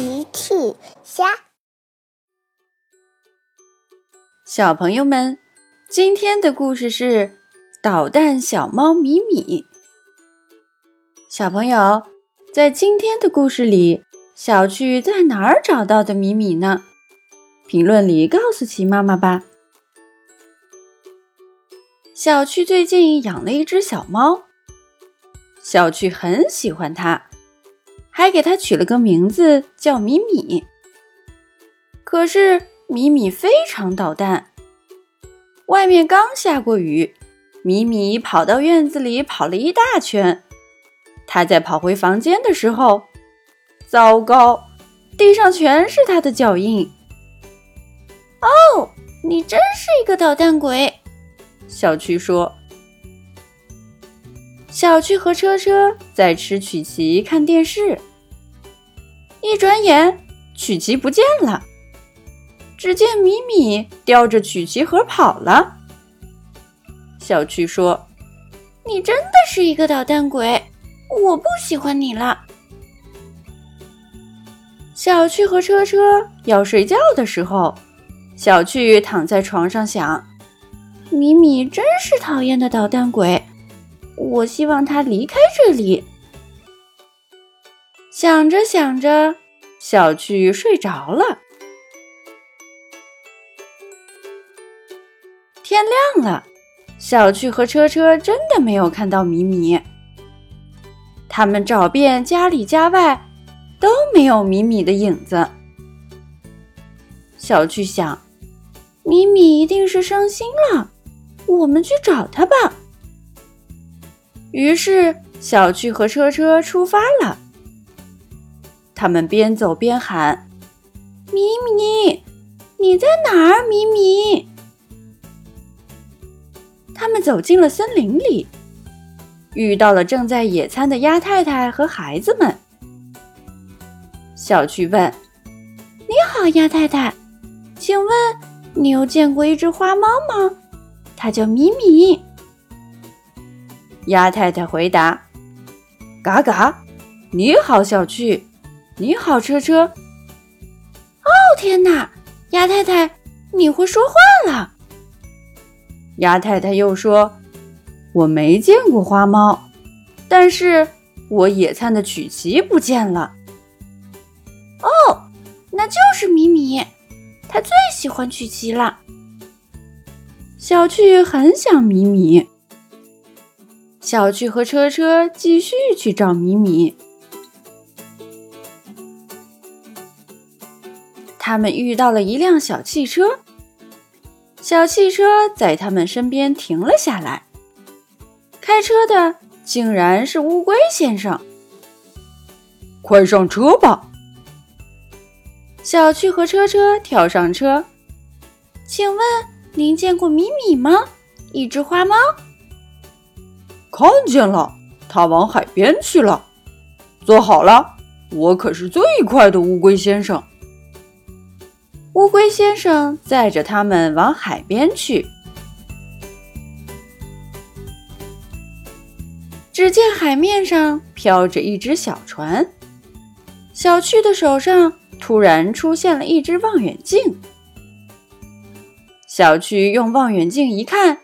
奇趣虾，小朋友们，今天的故事是捣蛋小猫米米。小朋友，在今天的故事里，小趣在哪儿找到的米米呢？评论里告诉奇妈妈吧。小趣最近养了一只小猫，小趣很喜欢它。还给它取了个名字叫米米。可是米米非常捣蛋。外面刚下过雨，米米跑到院子里跑了一大圈。他在跑回房间的时候，糟糕，地上全是他的脚印。哦，你真是一个捣蛋鬼！小趣说。小趣和车车在吃曲奇看电视。一转眼，曲奇不见了。只见米米叼着曲奇盒跑了。小趣说：“你真的是一个捣蛋鬼，我不喜欢你了。”小趣和车车要睡觉的时候，小趣躺在床上想：“米米真是讨厌的捣蛋鬼，我希望他离开这里。”想着想着，小趣睡着了。天亮了，小趣和车车真的没有看到米米。他们找遍家里家外，都没有米米的影子。小趣想，米米一定是伤心了，我们去找他吧。于是，小趣和车车出发了。他们边走边喊：“米米，你在哪儿？米米！”他们走进了森林里，遇到了正在野餐的鸭太太和孩子们。小趣问：“你好，鸭太太，请问你有见过一只花猫吗？它叫米米。”鸭太太回答：“嘎嘎，你好，小趣。”你好，车车。哦，天哪，鸭太太，你会说话了。鸭太太又说：“我没见过花猫，但是我野餐的曲奇不见了。”哦，那就是米米，他最喜欢曲奇了。小趣很想米米。小趣和车车继续去找米米。他们遇到了一辆小汽车，小汽车在他们身边停了下来。开车的竟然是乌龟先生。快上车吧！小趣和车车跳上车。请问您见过米米吗？一只花猫。看见了，它往海边去了。坐好了，我可是最快的乌龟先生。乌龟先生载着他们往海边去。只见海面上飘着一只小船，小趣的手上突然出现了一只望远镜。小趣用望远镜一看，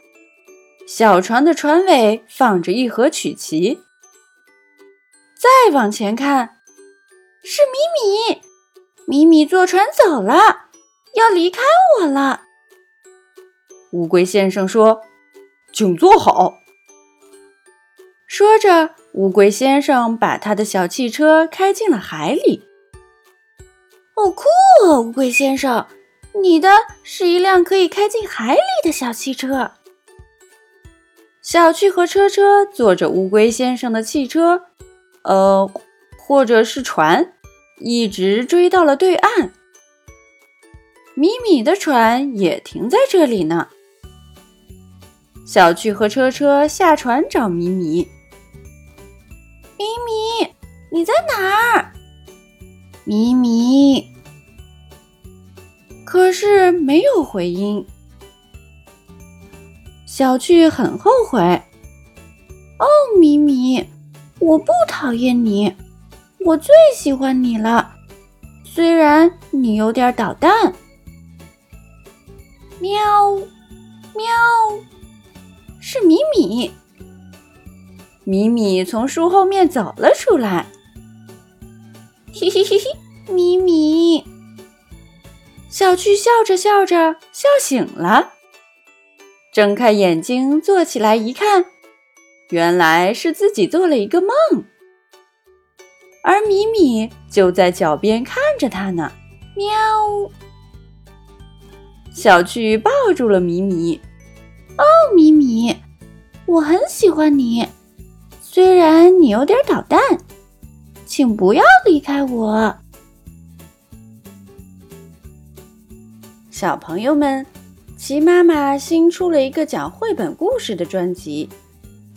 小船的船尾放着一盒曲奇。再往前看，是米米，米米坐船走了。要离开我了，乌龟先生说：“请坐好。”说着，乌龟先生把他的小汽车开进了海里。好酷哦，乌龟先生，你的是一辆可以开进海里的小汽车。小趣和车车坐着乌龟先生的汽车，呃，或者是船，一直追到了对岸。米米的船也停在这里呢。小趣和车车下船找米米。米米，你在哪儿？米米，可是没有回音。小趣很后悔。哦，米米，我不讨厌你，我最喜欢你了。虽然你有点捣蛋。喵，喵，是米米。米米从树后面走了出来。嘿嘿嘿嘿，米米。小巨笑着笑着笑醒了，睁开眼睛坐起来一看，原来是自己做了一个梦，而米米就在脚边看着他呢。喵。小趣抱住了米米。哦，米米，我很喜欢你，虽然你有点捣蛋，请不要离开我。小朋友们，齐妈妈新出了一个讲绘本故事的专辑，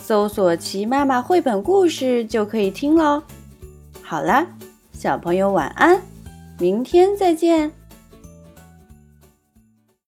搜索“齐妈妈绘本故事”就可以听喽。好啦，小朋友晚安，明天再见。